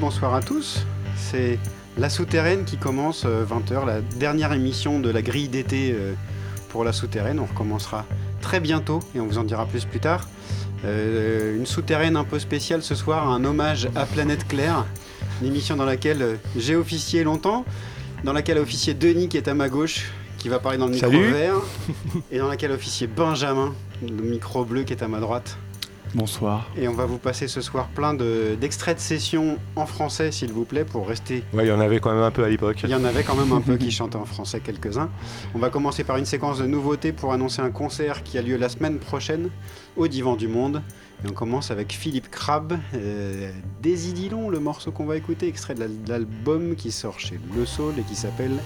Bonsoir à tous. C'est La Souterraine qui commence 20h, euh, la dernière émission de la grille d'été euh, pour La Souterraine. On recommencera très bientôt et on vous en dira plus plus tard. Euh, une souterraine un peu spéciale ce soir, un hommage à Planète Claire, une émission dans laquelle j'ai officié longtemps, dans laquelle a officié Denis qui est à ma gauche, qui va parler dans le micro vert, et dans laquelle a officié Benjamin, le micro bleu qui est à ma droite. Bonsoir. Et on va vous passer ce soir plein d'extraits de, sessions en français, s'il vous plaît, pour rester. Ouais, il y en avait quand même un peu à l'époque. Il y en avait quand même un peu qui chantaient en français, quelques-uns. On va commencer par une séquence de nouveautés pour annoncer un concert qui a lieu la semaine prochaine au Divan du Monde. Et on commence avec Philippe Crabbe, euh, Désidilon, le morceau qu'on va écouter, extrait de l'album qui sort chez Le Soul et qui s'appelle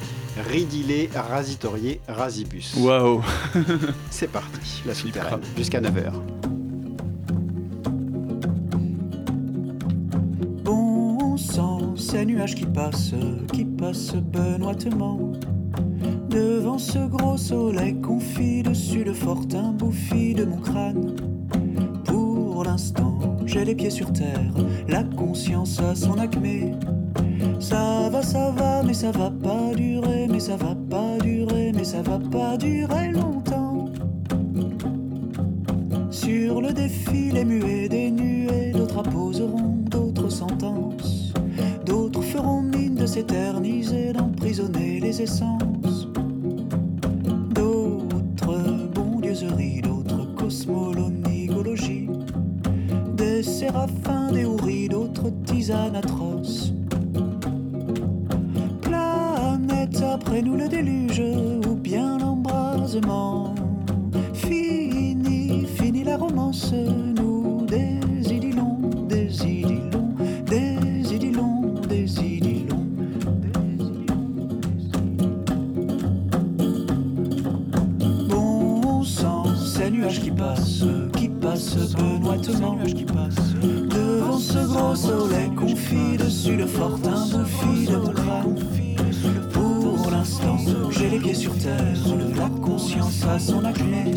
Ridilé, Rasitorié, Rasibus. Waouh C'est parti, la souterraine, jusqu'à 9h. Ces nuages qui passent, qui passent benoîtement. Devant ce gros soleil confit dessus le fortin bouffi de mon crâne. Pour l'instant, j'ai les pieds sur terre, la conscience à son acmé. Ça va, ça va, mais ça va pas durer, mais ça va pas durer, mais ça va pas durer longtemps. Sur le défilé muet des nuées, d'autres apposeront d'autres sentences feront mine de s'éterniser, d'emprisonner les essences. D'autres bondieuseries, d'autres cosmolonigologies, des séraphins, des houris, d'autres tisanes atroces. Planète après nous le déluge, ou bien l'embrasement. Benoîtement. Devant ce gros soleil confit dessus le fortin bouffi de mon. Pour l'instant, j'ai les pieds sur terre, la conscience à son acné.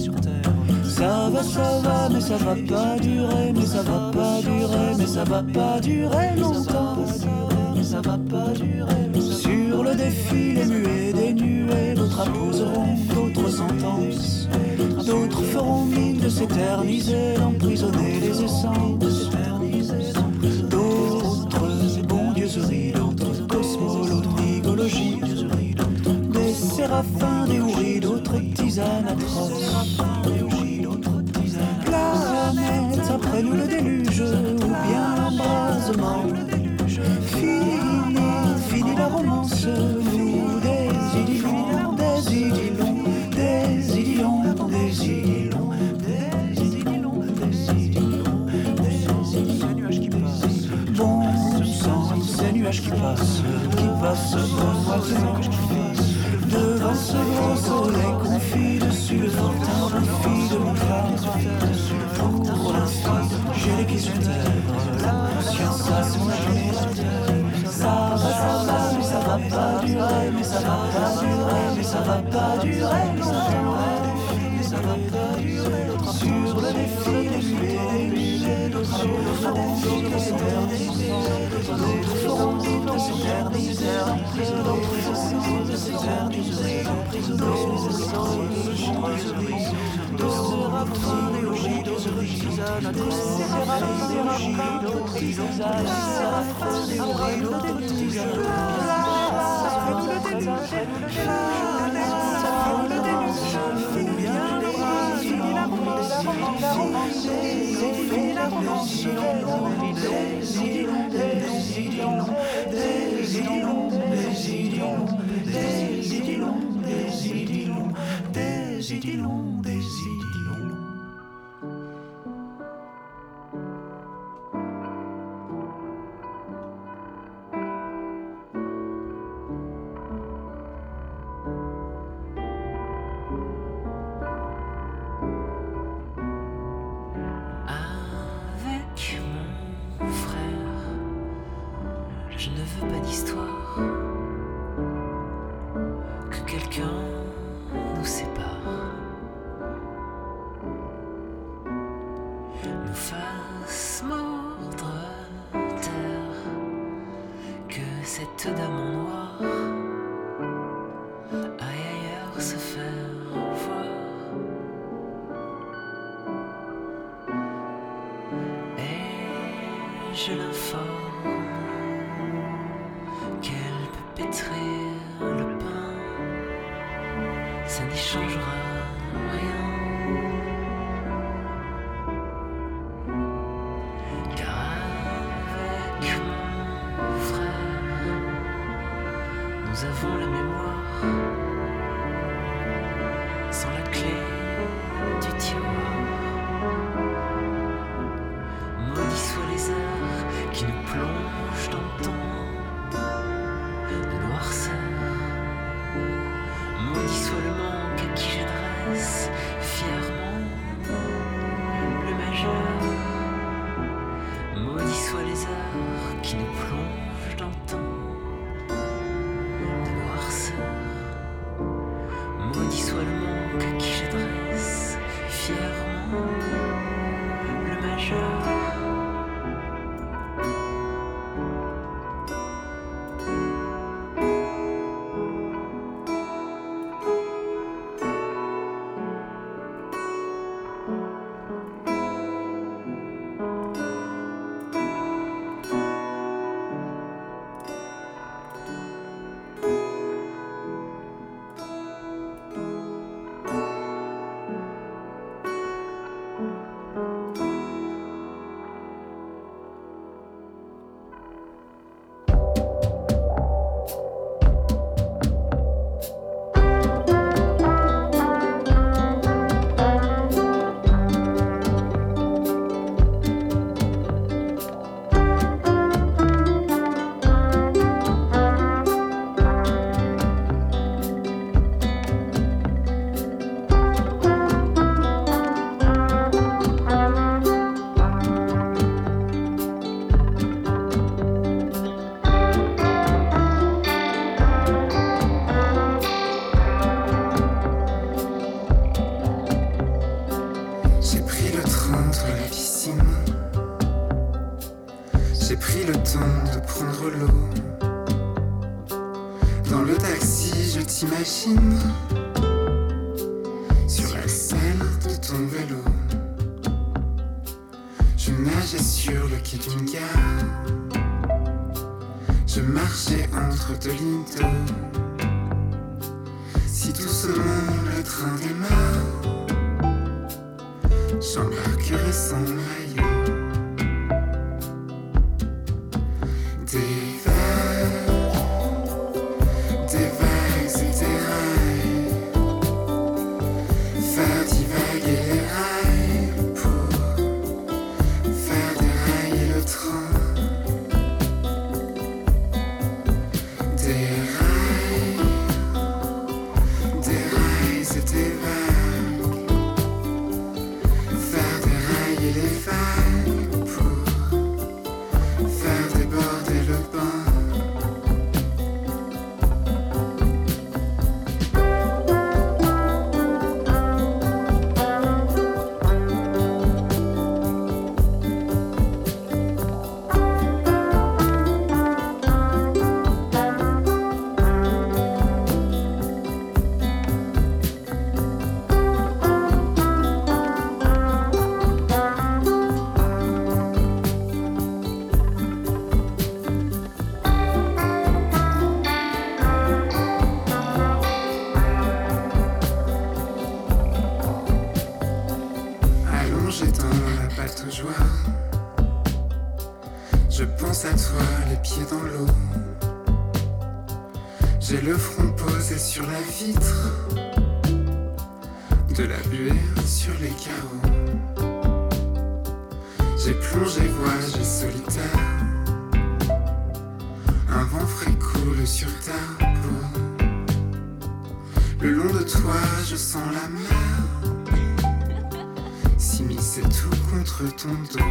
Ça va, ça va, mais ça va pas durer, mais ça va pas durer, mais ça va pas durer longtemps. Ça va pas durer. Sur le défilé muet des nuées, d'autres apposeront d'autres sentences. D'autres feront mine de s'éterniser, d'emprisonner les essences. D'autres bondieuseries, d'autres cosmologologie. Des séraphins, des houris, d'autres tisanes atroces. Planète après nous le déluge, ou bien l'embrasement. Fini, fini la romance, qui passe, qui passe Devant ce grand soleil confit dessus le fortin confit de mon crâne. Pour l'instant, j'ai les sur terre, la conscience à son Ça va, ça va, mais ça va pas durer, mais ça va pas durer, mais ça va pas durer Mais muets, d'autres des idylons, des idylons, des idylons, des idylons. histoire que quelqu'un nous sépare. dun, dun.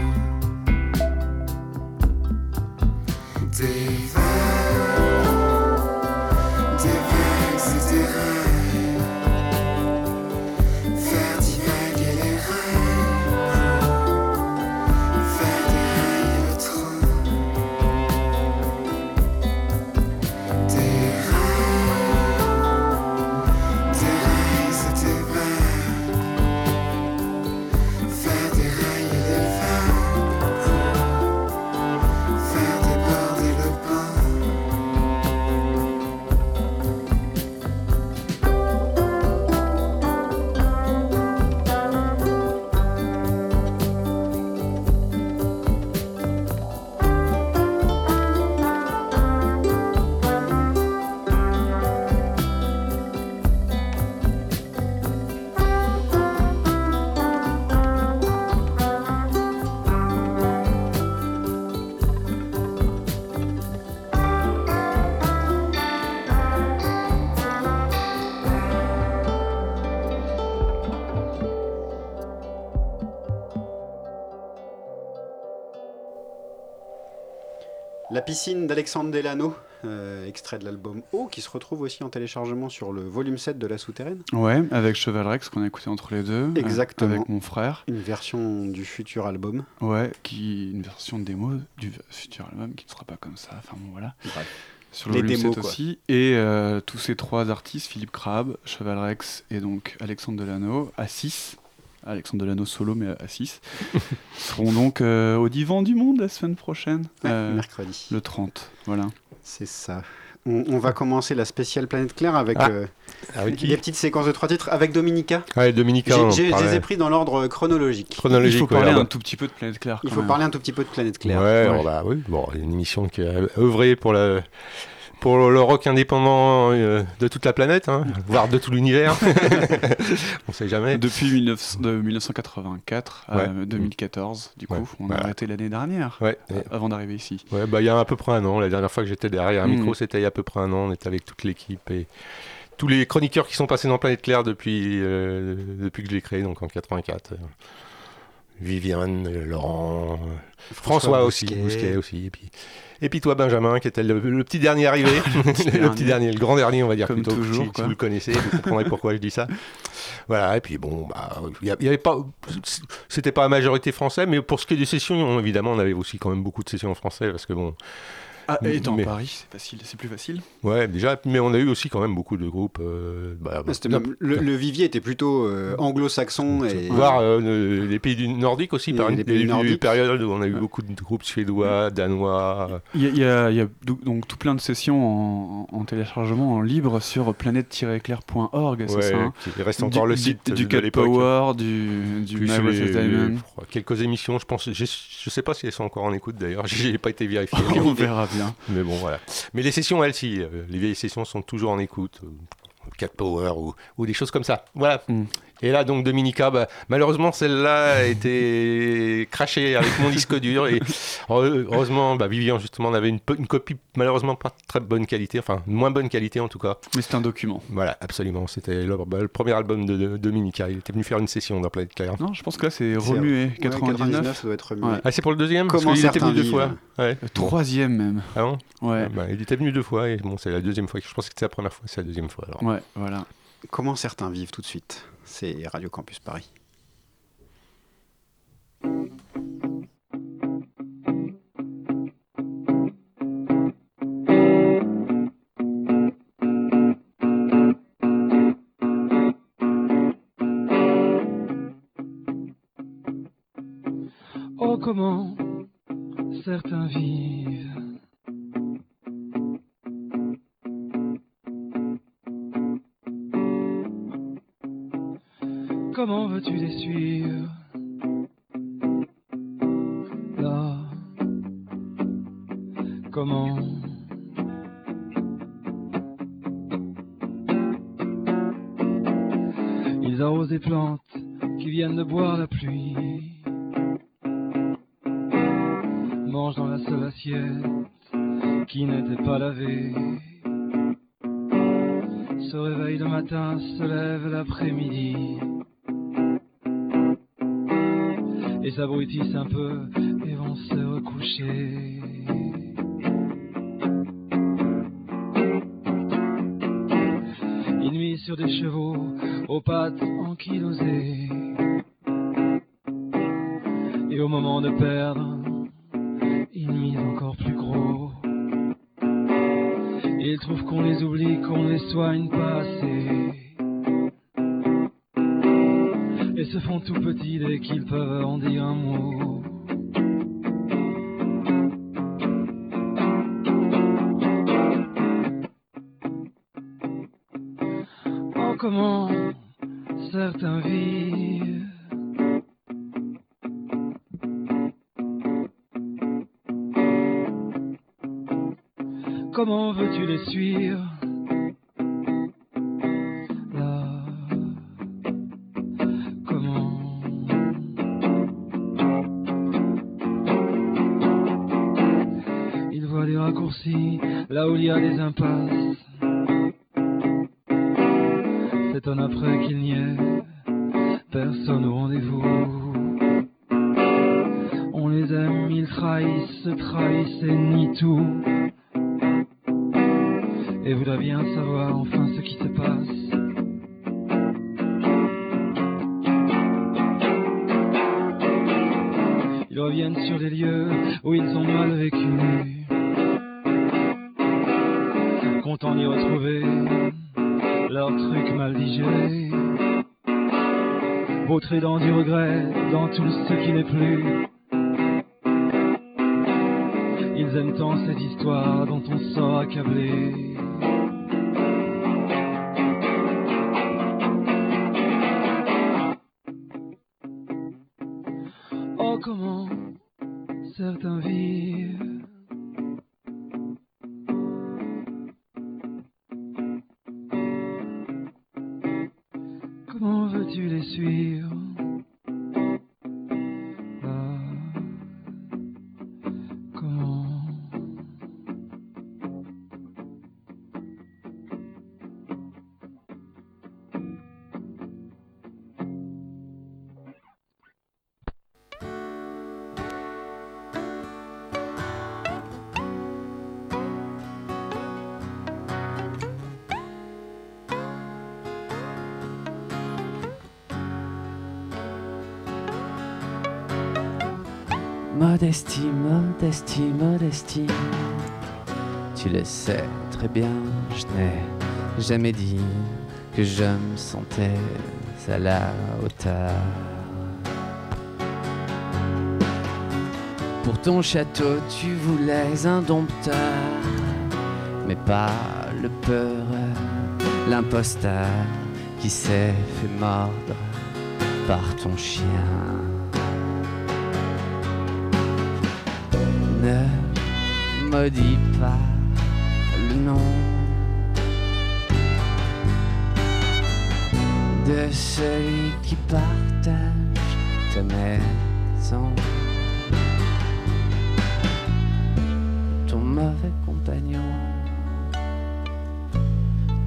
Piscine d'Alexandre Delano, euh, extrait de l'album O, qui se retrouve aussi en téléchargement sur le volume 7 de La Souterraine. Ouais, avec Cheval Rex qu'on a écouté entre les deux. euh, Exactement. avec mon frère. Une version du futur album. Ouais, qui une version démo du futur album qui ne sera pas comme ça. Enfin bon, voilà. Bref. Sur le Les volume démos, 7 quoi. aussi. Et euh, tous ces trois artistes, Philippe Crabbe, Cheval Rex et donc Alexandre Delano, à 6. Alexandre Delano solo, mais à 6. seront donc euh, au divan du monde la semaine prochaine. Ouais, euh, mercredi. le 30. Voilà. C'est ça. On, on va commencer la spéciale Planète Claire avec Ah. euh, Avec qui des petites séquences de trois titres avec Dominica. Ouais, Dominica. Je les ai pris dans l'ordre chronologique. Chronologique. Il faut ouais, parler ah un bah. tout petit peu de Planète Claire. Il faut même. parler un tout petit peu de Planète Claire. Ouais, bah oui, bon, une émission qui a œuvré pour la pour le rock indépendant euh, de toute la planète, hein, voire de tout l'univers. On sait jamais. Depuis 19 de 1984 à Ouais. 2014, du coup, Ouais, on voilà. a arrêté l'année dernière, Ouais, avant d'arriver ici. ouais, bah il y a à peu près un an. La dernière fois que j'étais derrière un Mm. micro, c'était il y a à peu près un an. On était avec toute l'équipe et tous les chroniqueurs qui sont passés dans Planète Claire depuis euh, depuis que je l'ai créé, donc en 84. Viviane, Laurent, François, aussi, Bousquet. Bousquet aussi, et puis, et puis toi Benjamin qui était le, le petit dernier arrivé, le petit dernier. dernier, le grand dernier on va dire Comme plutôt. toujours, si, vous le connaissez, vous comprendrez pourquoi je dis ça. Voilà, et puis bon, bah, il y avait pas, c'était pas la majorité français, mais pour ce qui est des sessions, on- évidemment, on avait aussi quand même beaucoup de sessions en français parce que bon, Ah, étant mais- à Paris, c'est facile, c'est plus facile. ouais, déjà, mais on a eu aussi quand même beaucoup de groupes. euh, bah, Ah, même- le, le vivier était plutôt euh, anglo-saxon et Voir euh, le- les pays du Nordique aussi, par une les pays il y a eu une nordiques. période où on a eu Ouais. beaucoup de groupes suédois, danois. Il y a, il y a- il y a do- donc tout plein de sessions en, en téléchargement en libre sur planète-éclair.org, c'est ouais, ça hein Il reste encore du, le site du, du. Power, du, du My les- Diamond. quelques émissions, je pense. Je, je sais pas si elles sont encore en écoute d'ailleurs. J'ai pas été vérifié. On verra bien. Mais bon, voilà. Mais les sessions, elles, si. euh, les vieilles sessions sont toujours en écoute. euh, Cat Power ou, ou des choses comme ça. Voilà. Mm. Et là, donc, Dominica, bah, malheureusement, celle-là a été crachée avec mon disque dur. Et heure- heureusement, bah, Vivian, justement, on avait une, copie, malheureusement, pas très bonne qualité. Enfin, moins bonne qualité en tout cas. Mais c'est un document. Voilà, absolument. C'était le, bah, le premier album de, de Dominica. Il était venu faire une session dans Planète Claire. Non, je pense que là c'est C'est- remué. Ouais, 99. ça doit être remué. Ouais. Ah, c'est pour le deuxième? Comment Parce qu'il était venu deux fois. Ouais. Le troisième même. Ah bon? Ouais. Bah, il était venu deux fois et bon, c'est la deuxième fois. Je pensais que c'était la première fois, c'est la deuxième fois. Alors. Ouais, voilà. Comment certains vivent tout de suite? C'est Radio Campus Paris. Oh comment certains vivent. Veux-tu les là où il y a des impasses. S'étonne après qu'il n'y ait personne au rendez-vous. On les aiment, ils trahissent, se trahissent et nient tout. Et voudraient bien savoir enfin Vautré dans du regret, dans tout ce qui n'est plus. Modestie, modestie, modestie. Tu le sais très bien, je n'ai jamais dit que je me sentais à la hauteur. Pour ton château, tu voulais un dompteur, mais pas le peureux, l'imposteur qui s'est fait mordre par ton chien. Ne maudis pas le nom de celui qui partage ta maison. Ton mauvais compagnon,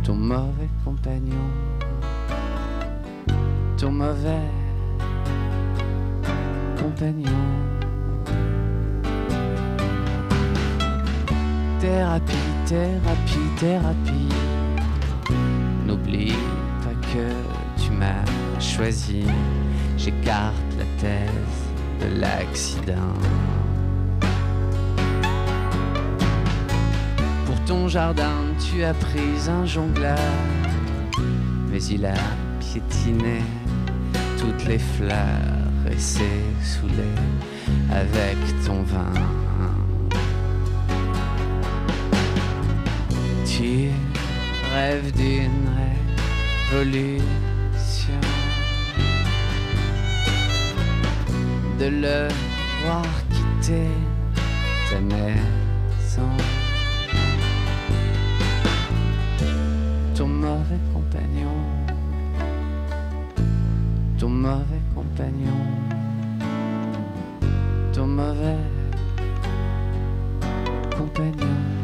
ton mauvais compagnon, ton mauvais compagnon. Thérapie, thérapie, thérapie. N'oublie pas que tu m'as choisi. J'écarte la thèse de l'accident. Pour ton jardin, tu as pris un jongleur. Mais il a piétiné toutes les fleurs et s'est saoulé avec ton vin. Rêves d'une révolution, de le voir quitter ta maison. Ton mauvais compagnon, ton mauvais compagnon, ton mauvais compagnon.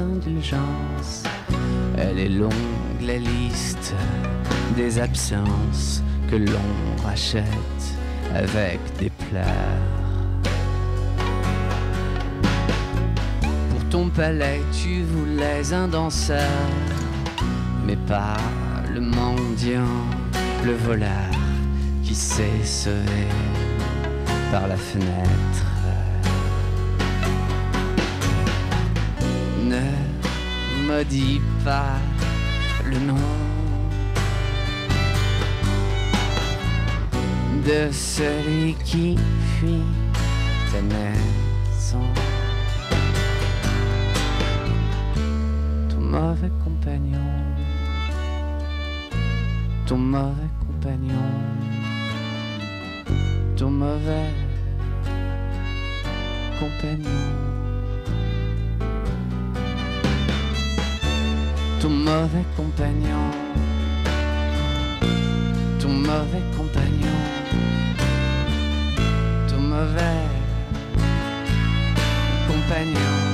Indulgence. Elle est longue la liste des absences que l'on rachète avec des pleurs. Pour ton palais, tu voulais un danseur, mais pas le mendiant, le voleur qui s'est sauvé par la fenêtre. Ne maudis pas le nom de celui qui fuit ta maison. Ton mauvais compagnon, ton mauvais compagnon, ton mauvais compagnon. ton mauvais compagnon, ton mauvais compagnon, ton mauvais compagnon.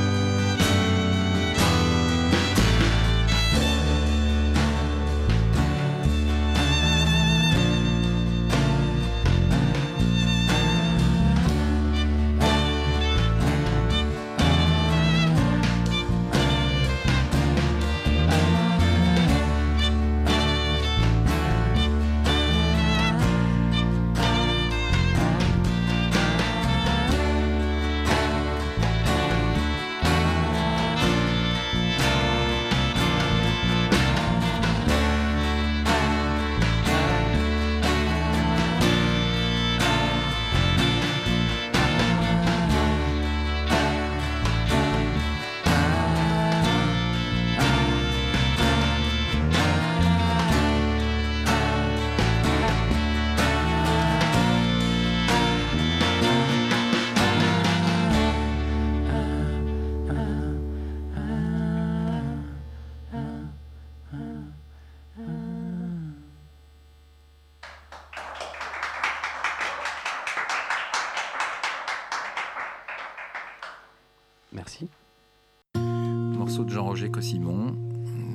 Jean-Roger Cossimon,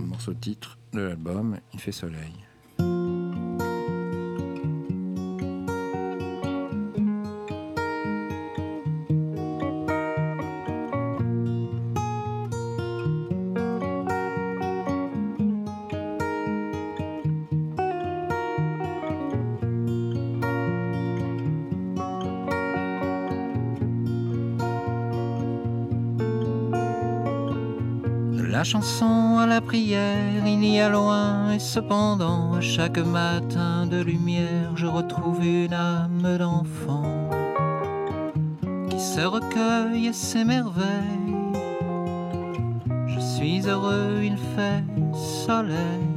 morceau titre de l'album Il fait soleil. La chanson à la prière, il y a loin, et cependant, à chaque matin de lumière, je retrouve une âme d'enfant qui se recueille et s'émerveille. Je suis heureux, il fait soleil,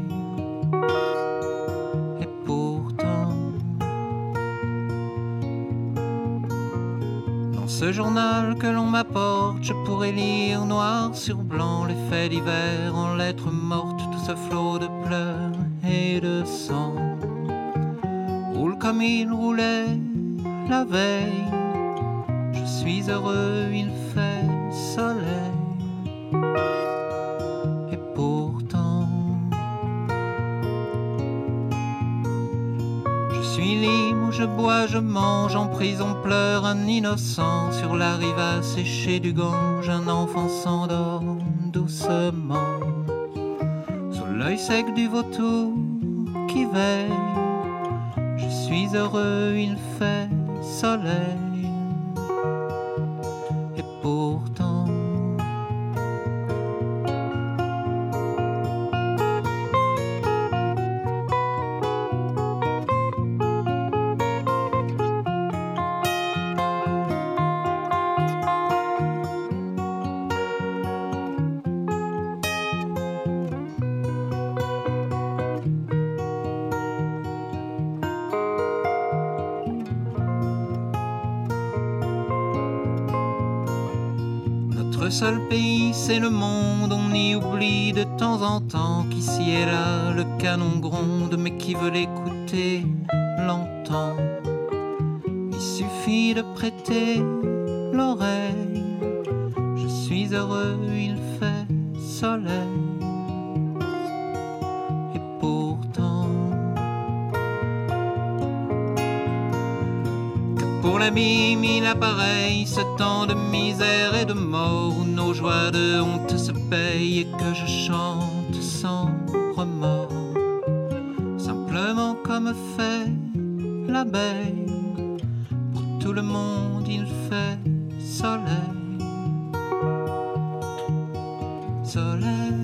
ce journal que l'on m'apporte, je pourrais lire noir sur blanc les faits divers en lettres mortes, tout ce flot de pleurs et de sang. Roule comme il roulait la veille, je suis heureux, bois, je mange, en prison pleure un innocent. Sur la rive asséchée du Gange, un enfant s'endort doucement. Sous l'œil sec du vautour qui veille, je suis heureux, il fait soleil. De temps en temps qu'ici et là, le canon gronde, mais qui veut l'écouter l'entend. Il suffit de prêter l'oreille. Je suis heureux, il fait soleil. Et pourtant, Pour l'ami, mille appareils, ce temps de misère et de mort où nos joies de honte se et que je chante sans remords. Simplement comme fait l'abeille, pour tout le monde il fait soleil. Soleil.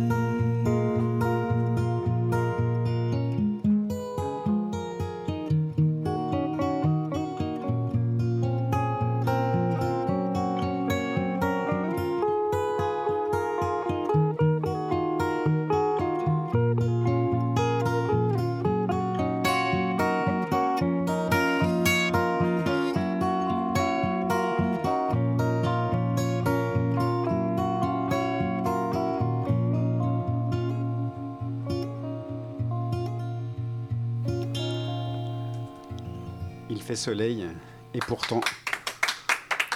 Soleil. Et pourtant,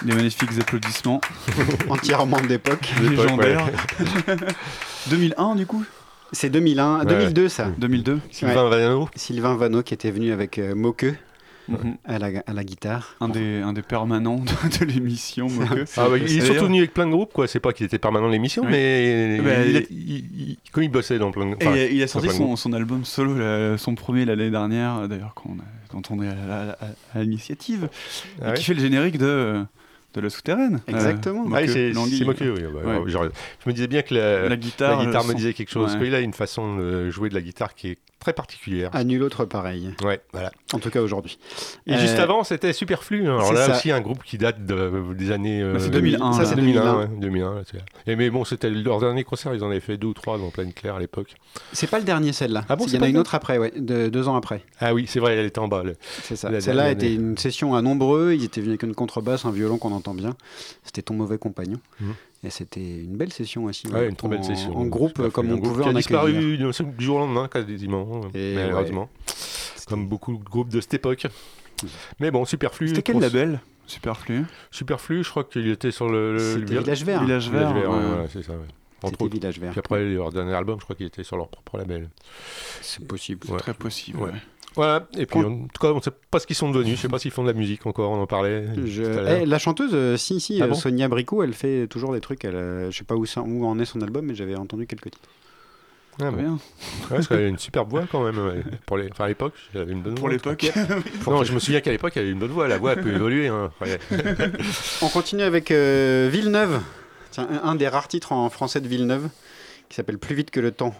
Des magnifiques applaudissements. entièrement d'époque. Légendaires. 2001 du coup? C'est 2001, Ouais. 2002 ça. 2002 Sylvain Vallano. Sylvain Vano qui était venu avec euh, Moqueux Mhm. à la, à la guitare. un, des, un des permanents de, de l'émission. Ah bah, il est surtout venu avec plein de groupes, quoi. C'est pas qu'il était permanent de l'émission, Oui. mais Bah, il, il- il- il- comme il bossait dans plein de. Enfin, il a- sorti son, album solo, là, son premier l'année dernière, d'ailleurs, qu'on a- dont on est à, la- à- à l'initiative, Ah et ouais qui fait le générique de, de La Souterraine. Exactement. Euh, Ah oui, Moqueux, c'est oui. bah, Ouais. genre, je me disais bien que la, La guitare, la guitare me disait quelque chose. Ouais. Parce qu'il a une façon de jouer de la guitare qui est très particulière. À nul autre pareil. Ouais, voilà. En tout cas aujourd'hui. Et Euh, juste avant, c'était Superflu. hein. Alors c'est là ça. aussi, un groupe qui date de- des années. Bah, c'est euh, 2001, Ça, là. c'est 2001. 2001. ouais, 2001 là, c'est- et mais bon, c'était leur dernier concert. Ils en avaient fait deux ou trois dans Pleine Claire à l'époque. C'est pas le dernier celle-là. Ah bon, il y en a une autre après, ouais, de- deux ans après. Ah oui, c'est vrai, elle était en bas. le- C'est ça. Celle-là était une session à nombreux. Ils étaient venus avec une contrebasse, un violon qu'on entend bien. C'était ton mauvais compagnon. Mhm. Et c'était une belle session aussi. Ouais, une très belle en, session. En groupe, comme on groupe pouvait qui a en accueillir. disparu du jour au lendemain, quasiment. Et malheureusement. Comme beaucoup de groupes de cette époque. Mais bon, Superflu. C'était quel label Superflu? Superflu, je crois qu'il était sur le, le- C'était le Village Village Vert. Village Vert. Vert, ouais. voilà, c'est ça. Entre. Village Vert. Puis après, leur dernier album, je crois qu'il était sur leur propre label. C'est possible. Ouais. Très possible. Ouais. Voilà, et puis en tout cas, on ne sait pas ce qu'ils sont devenus. Je sais pas s'ils font de la musique encore, on en parlait. Je- tout à l'heure. Eh, la chanteuse, euh, si, si, Ah euh, bon Sonia Bricot, elle fait toujours des trucs. Elle, euh, je sais pas où, ça, où en est son album, mais j'avais entendu quelques titres. Ah, bon. bien. Ouais, parce qu'elle a une superbe voix quand même. ouais. Pour les... Enfin, à l'époque, elle avait une bonne Pour voix. l'époque. Non, je me souviens qu'à l'époque, elle avait une bonne voix. La voix a pu évoluer. hein. Ouais. On continue avec euh, Villeneuve. Tiens, un, un des rares titres en français de Villeneuve qui s'appelle Plus vite que le temps.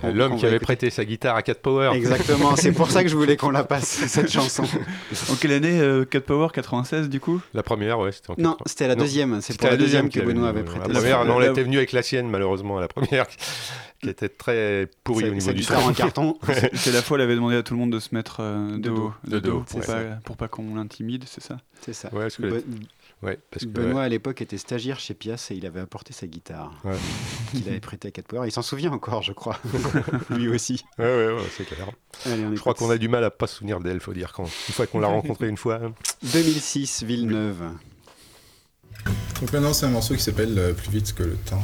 Qu'on- L'homme qui va avait écouter. prêté sa guitare à 4 Power. Exactement, c'est pour ça que je voulais qu'on la passe, cette chanson. En quelle année euh, Cat Power 96 du coup? La première, ouais, c'était en Non, 80. c'était la deuxième. C'est pour la deuxième que Benoît avait euh, prêté. La première, non, elle La- était venue avec la sienne, malheureusement, la première, qui était très pourrie Sa- au niveau du son. en carton. C'est la fois elle avait demandé à tout le monde de se mettre euh, de, De dos, de dos, dos, pour, pas, pour pas qu'on l'intimide, c'est ça? C'est ça. Ouais, parce que, Be- ouais, parce que Benoît à l'époque était stagiaire chez Pias et il avait apporté sa guitare Ouais. qu'il avait prêté à Cat Power. Il s'en souvient encore, je crois. Lui aussi. ouais, ouais, ouais, c'est clair. Allez, on Je crois qu'on a du mal à pas se souvenir d'elle, faut dire, quand, une fois qu'on l'a rencontrée une fois. 2006, Villeneuve. Donc maintenant c'est un morceau qui s'appelle euh, Plus vite que le temps.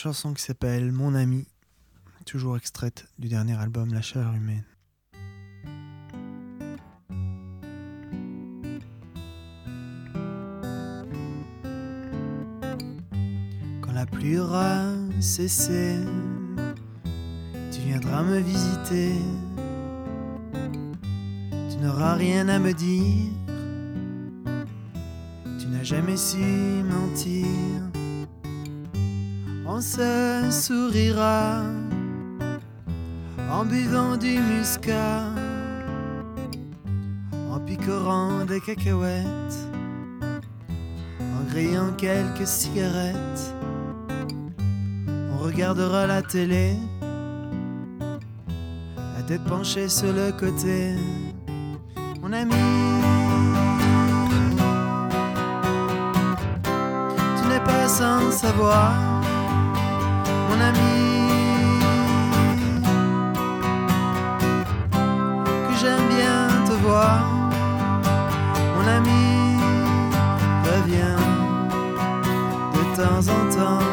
chanson qui s'appelle Mon ami, toujours extraite du dernier album La chaleur humaine. Quand la pluie aura cessé, tu viendras me visiter. Tu n'auras rien à me dire. Tu n'as jamais su mentir on se sourira en buvant du muscat, en picorant des cacahuètes, en grillant quelques cigarettes. On regardera la télé, la tête penchée sur le côté. Mon ami, tu n'es pas sans savoir mon ami, que j'aime bien te voir, mon ami, reviens de temps en temps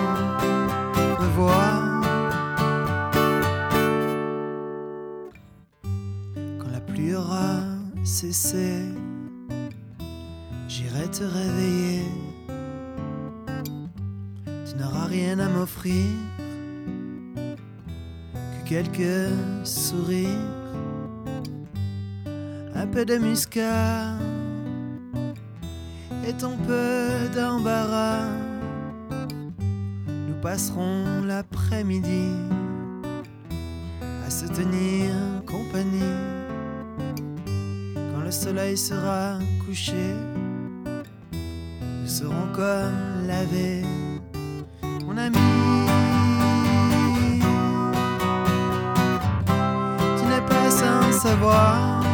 me voir. Quand la pluie aura cessé, j'irai te réveiller. Tu n'auras rien à m'offrir quelques sourires, un peu de muscat et ton peu d'embarras. Nous passerons l'après-midi à se tenir compagnie quand le soleil sera couché. Nous serons comme lavés, mon ami. savoir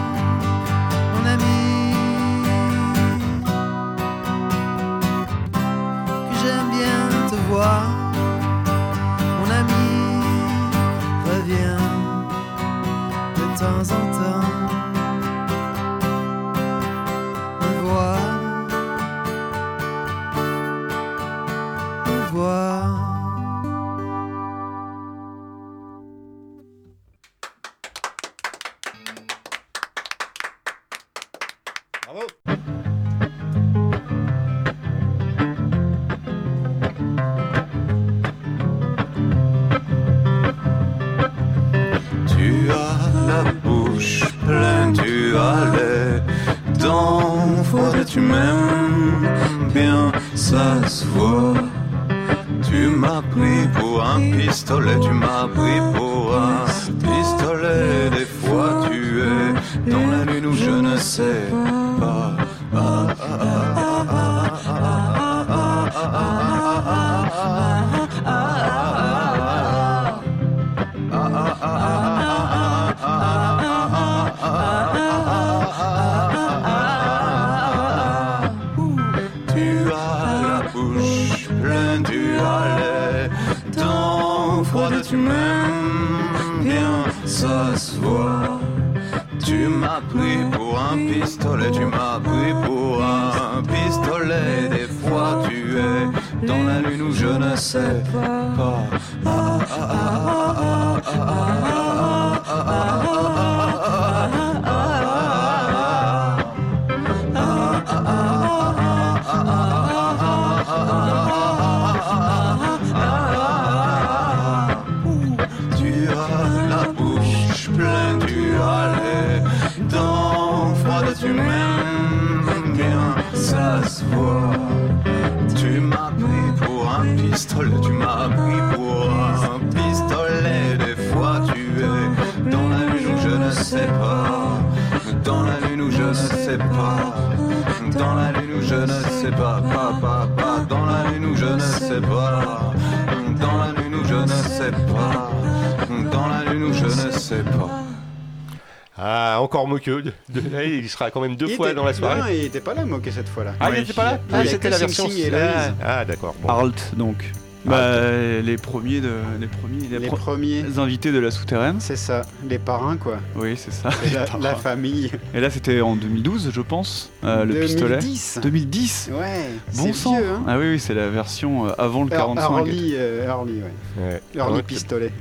Il sera quand même deux fois dans la soirée. Non, il n'était pas là, Moqueux, cette fois-là. Ah, il n'était pas là ah, C'était la version. Ah, la... Ah, d'accord. Bon. Donc. Bah, les premiers les premiers les, premiers invités de la souterraine. C'est ça, les parrains quoi. Oui, c'est ça. La, famille. Et là c'était en 2012, je pense, euh, le 2010. pistolet. 2010. Ouais. Bon sang. Hein. Ah oui, oui c'est la version euh, avant le 45. Early, euh, early, ouais. ouais. Pistolet.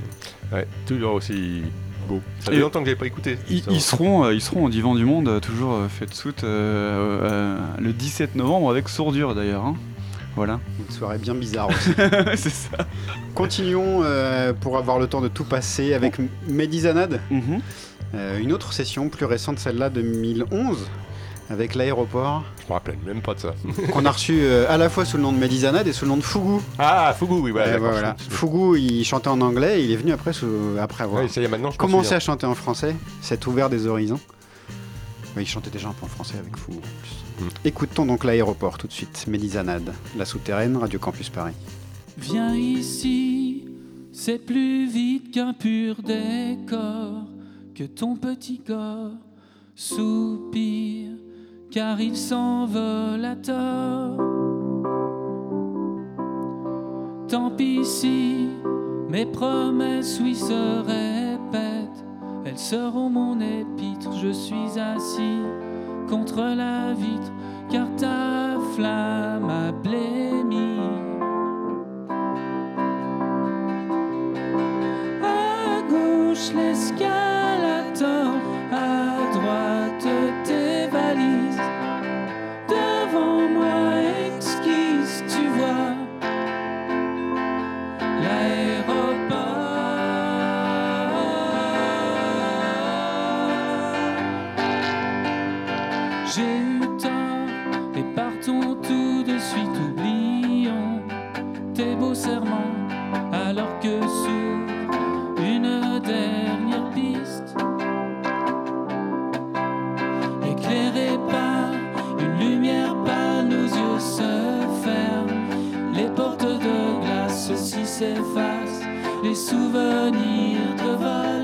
Ouais, toujours aussi beau. Ça Et- fait longtemps que j'avais pas écouté. Ils, seront, euh, ils seront au Divan du Monde, euh, toujours euh, fait de soute, euh, euh, le 17 novembre avec Sourdure d'ailleurs. hein. Voilà. Une soirée bien bizarre aussi. c'est ça. Continuons euh, pour avoir le temps de tout passer avec M- Médizanade. Mhm. Euh, une autre session plus récente, celle-là 2011, avec l'aéroport, Je me rappelle même pas de ça. qu'on a reçu euh, à la fois sous le nom de Médizanade et sous le nom de Fugu. Ah, Fugu, oui, voilà. Euh, d'accord, voilà. Fugu, il chantait en anglais et il est venu après, sous- après avoir Ouais, ça y est, maintenant, je commencé à chanter en français. C'est ouvert des horizons. Ouais, il chantait déjà un peu en français avec Fugu en plus. Mm. Écoutons donc l'aéroport tout de suite. Médizanade, la souterraine, Radio Campus Paris. Viens ici, c'est plus vite qu'un pur décor, que ton petit corps soupire, car il s'envole à tort. Tant pis si mes promesses, oui, se répètent, elles seront mon épître, je suis assis contre la vitre, car ta flamme a blêmi. Alors que s'ouvre une dernière piste éclairée par une lumière pâle nos yeux se ferment les portes de glace aussi s'effacent les souvenirs de vol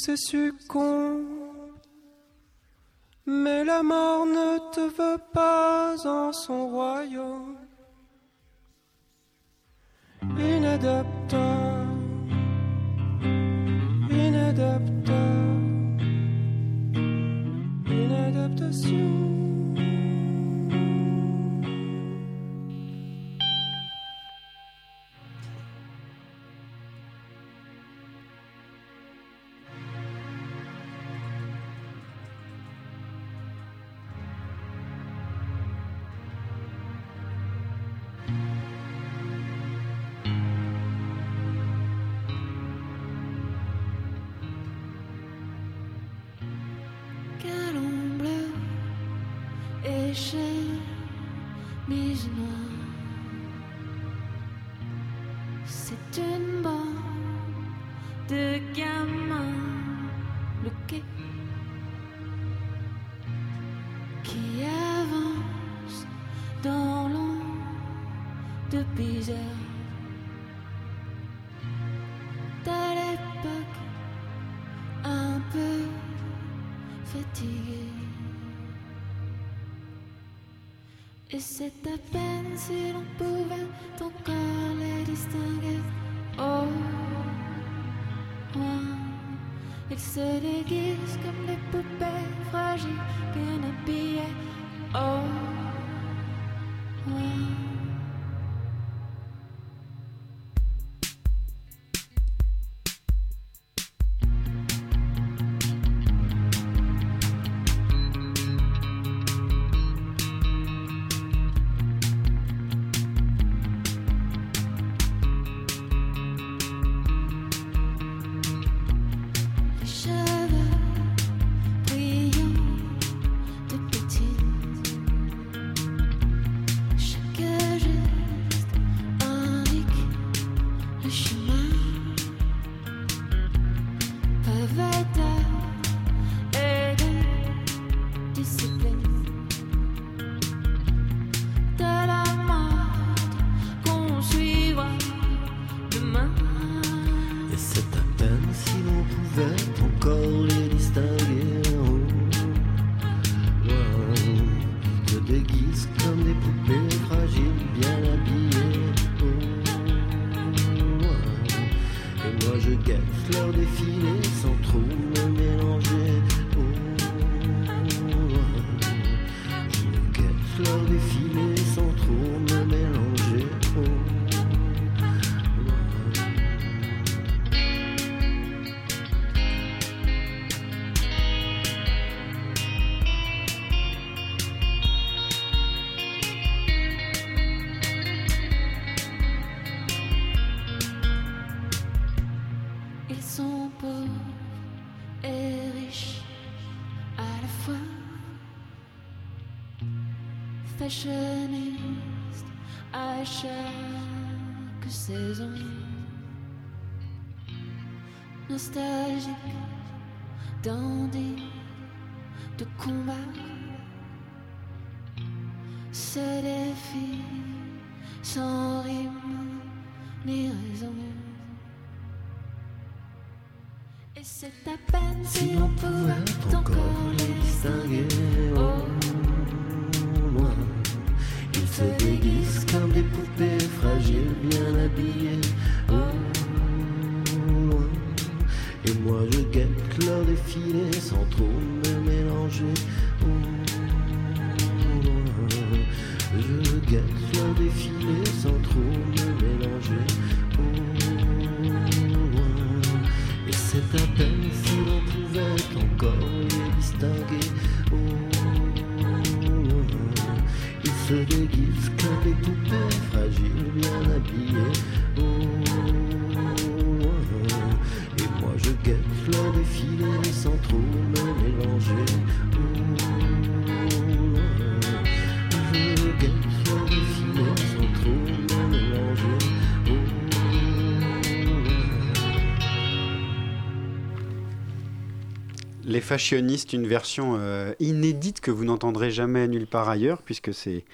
Tout ces succombes. Mais la mort ne te veut pas en son royaume. Inadaptable, inadaptable, inadaptation. Et c'est à peine si l'on pouvait encore les distinguer. Oh, loin, ils se déguisent comme des poupées fragiles, bien habillées. Oh, loin. Fashionistes à chaque saison. Nostalgiques, dandy de combat. Se défient sans rime ni raison. Et c'est à peine si l'on pouvait encore les distinguer. Oh, se déguisent comme des poupées fragiles, bien habillées. Oh, loin, et moi je guette leur défilé sans trop me mélanger. Oh, je guette ils se déguisent Les Fashionistes, une version euh, inédite que vous n'entendrez jamais nulle part ailleurs, puisque c'est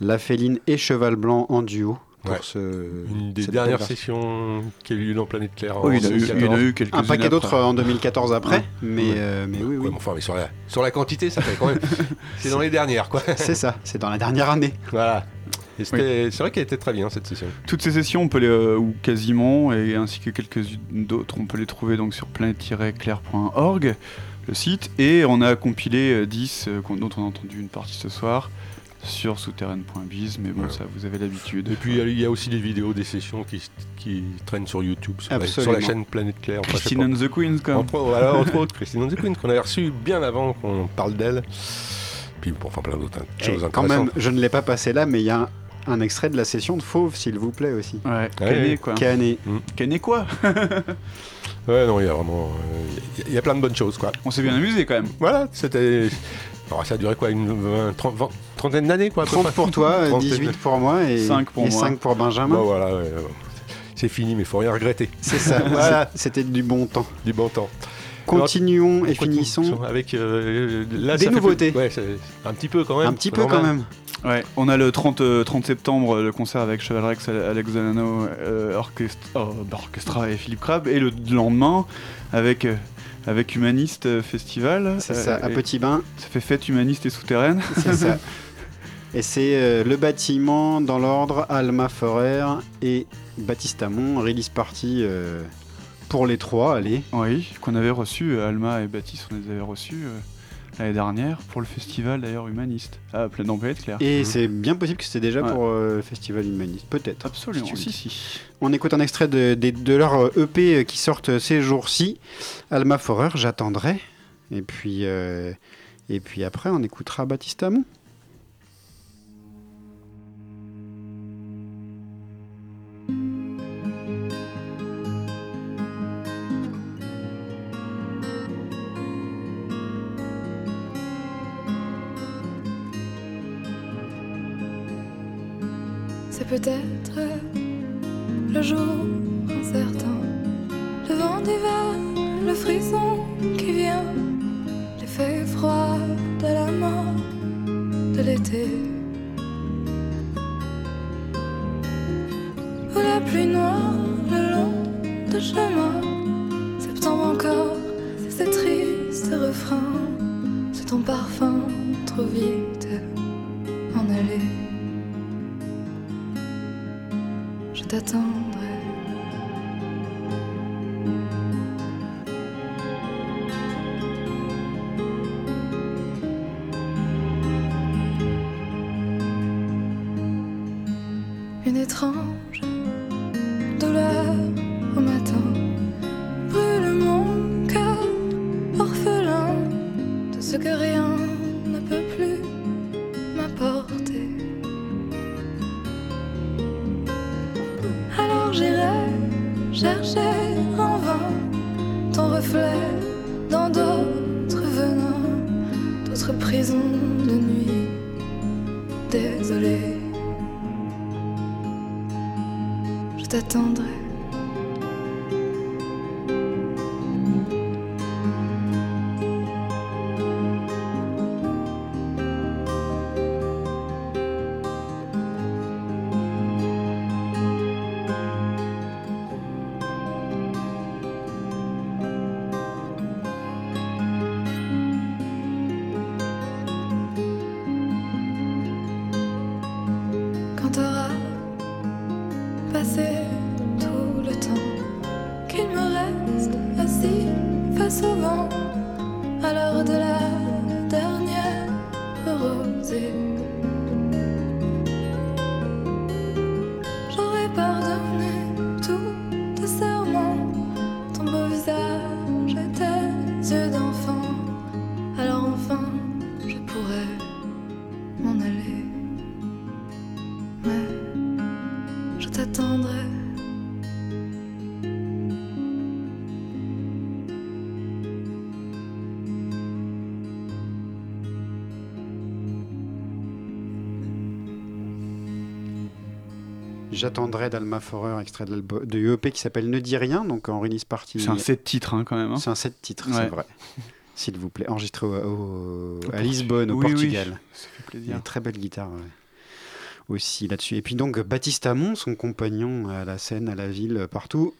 La Féline et Cheval Blanc en duo. pour Ouais. ce. Une des dernières sessions qui a eu lieu dans Planète Claire. Oui, en il y en a eu- 2014. il y en a eu quelques Un paquet d'autres en 2014 après, Ouais. mais, Ouais. euh, mais oui, oui. Enfin, mais sur la, sur la quantité, ça fait quand même. c'est dans les dernières, quoi. C'est ça, c'est dans la dernière année. Voilà. Et c'était- C'est vrai qu'elle était très bien cette session. Toutes ces sessions, on peut les, euh, ou quasiment, et ainsi que quelques-unes d'autres, on peut les trouver donc sur planète-claire.org, le site, et on a compilé euh, 10 euh, qu'on- dont on a entendu une partie ce soir sur souterraine.biz, mais bon, Ouais. ça vous avez l'habitude. Et puis il y a- aussi des vidéos des sessions qui, qui traînent sur YouTube, sur, la, sur la Absolument. chaîne Planète Claire. Christine and the Queens, quand même. Entre, voilà, entre autres, Christine and the Queen, qu'on avait reçu bien avant qu'on parle d'elle. Puis bon, enfin plein d'autres hein, choses quand même, intéressantes. je ne l'ai pas passé là, mais il y a un, un extrait de la session de Fauve, s'il vous plaît aussi. Ouais, Ouais, Canet, quoi. Canet. Canet, quoi Ouais, non, il y a vraiment. Il y a- il y, a plein de bonnes choses, quoi. On s'est bien amusé, quand même. Voilà, c'était. Alors, ça a duré quoi Une vingt- trente- vingt- trentaine d'années, quoi à peu 30 près pour toi, Trentaine 18 d'années. pour moi et, 5 pour et moi. 5 pour Benjamin. Bon, voilà, ouais. c'est fini, mais faut rien regretter. C'est ça, voilà, c'était du bon temps. du bon temps. Continuons et finissons. avec euh, là, Des nouveautés. plus- Ouais, c'est- un petit peu quand même. Un petit peu quand même. Ouais, on a le 30, euh, 30 septembre, euh, le concert avec Cheval Rex, Alex Zanano, euh, orchestre- oh, bah, Orchestra et Philippe Crabbe, et le lendemain avec, euh, avec Humaniste euh, Festival. C'est euh, ça, à et Petit Bain. Ça fait fête humaniste et souterraine. C'est ça. Et c'est euh, le bâtiment dans l'ordre Alma Forer et Baptiste Amon, release party euh, pour les trois, allez. Oui, qu'on avait reçu, euh, Alma et Baptiste, on les avait reçus euh, l'année dernière pour le festival d'ailleurs humaniste, à plein dans Planète Claire. Et c'est bien possible que c'était déjà Ouais. pour euh, le Festival Humaniste, peut-être. Absolument, si si. On écoute un extrait de, de- de leur euh, EP qui sortent ces jours-ci. Alma Forer, j'attendrai. Et puis, euh, et puis après, on écoutera Baptiste Amon. J'attendrai d'Alma Forer, extrait de, de EP qui s'appelle Ne dis rien, donc en release party. C'est un 7 titres hein, quand même. hein. C'est un 7 titres, Ouais. c'est vrai. S'il vous plaît, enregistré au- au- à Lisbonne, au Oui, oui, Portugal. ça fait Il y a plaisir. une très belle guitare. ouais. aussi là-dessus. Et puis donc Baptiste Amon, son compagnon à la scène, à la ville, partout.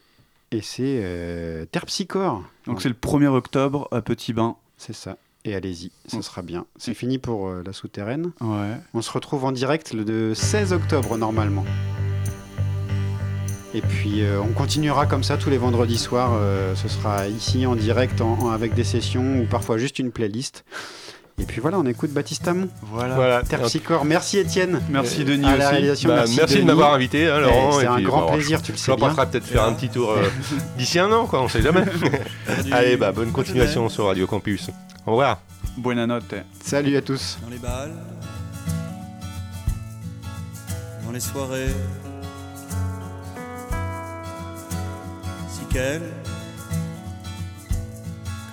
Et c'est euh, Terpsichore. Donc c'est le 1er octobre à Petit Bain. C'est ça. Et allez-y, ce sera bien. C'est fini pour euh, la souterraine. Ouais. On se retrouve en direct le de 16 octobre normalement. Et puis euh, on continuera comme ça tous les vendredis soirs. euh, ce sera ici en direct en- en- avec des sessions ou parfois juste une playlist. Et puis voilà, on écoute Baptiste Amon. Voilà. Voilà. Terpsichore. Merci Étienne. Merci Euh, Denis à la réalisation. Bah, merci, merci de m'avoir invité, hein, Laurent. C'est et un puis, grand bon, plaisir, tu le sais J'en bien. passerai peut-être faire un petit tour euh, d'ici un an, quoi, on sait jamais. Allez, bah, bonne continuation sur Radio Campus. Au revoir. Buena notte. Salut à tous. Dans les balles, dans les soirées, quelque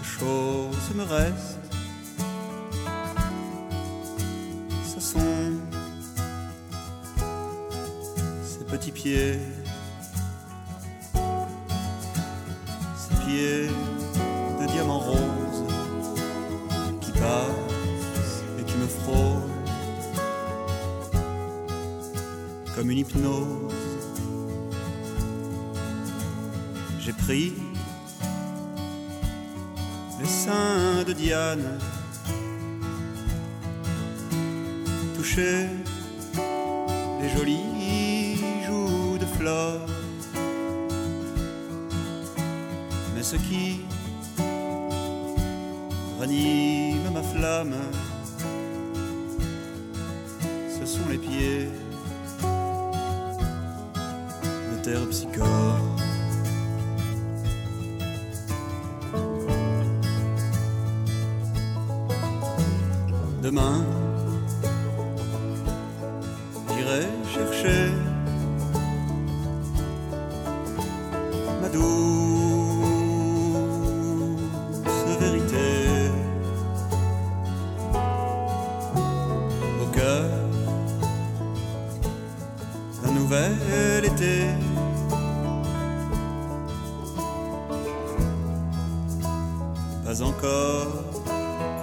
chose me reste, ce sont ces petits pieds, ces pieds de diamants roses qui passent et qui me frôlent comme une hypnose. Pris les seins de Diane, touché les jolies joues de fleurs. Mais ce qui ranime ma flamme, ce sont les pieds de terre psychore. Demain, j'irai chercher ma douce vérité au cœur d'un nouvel été. Pas encore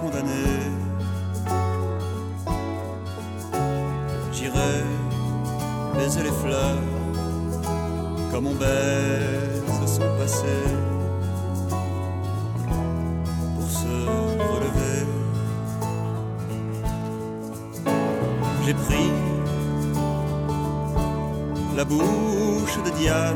condamné. Baiser les fleurs comme on baise son passé pour se relever. J'ai pris la bouche de Diane,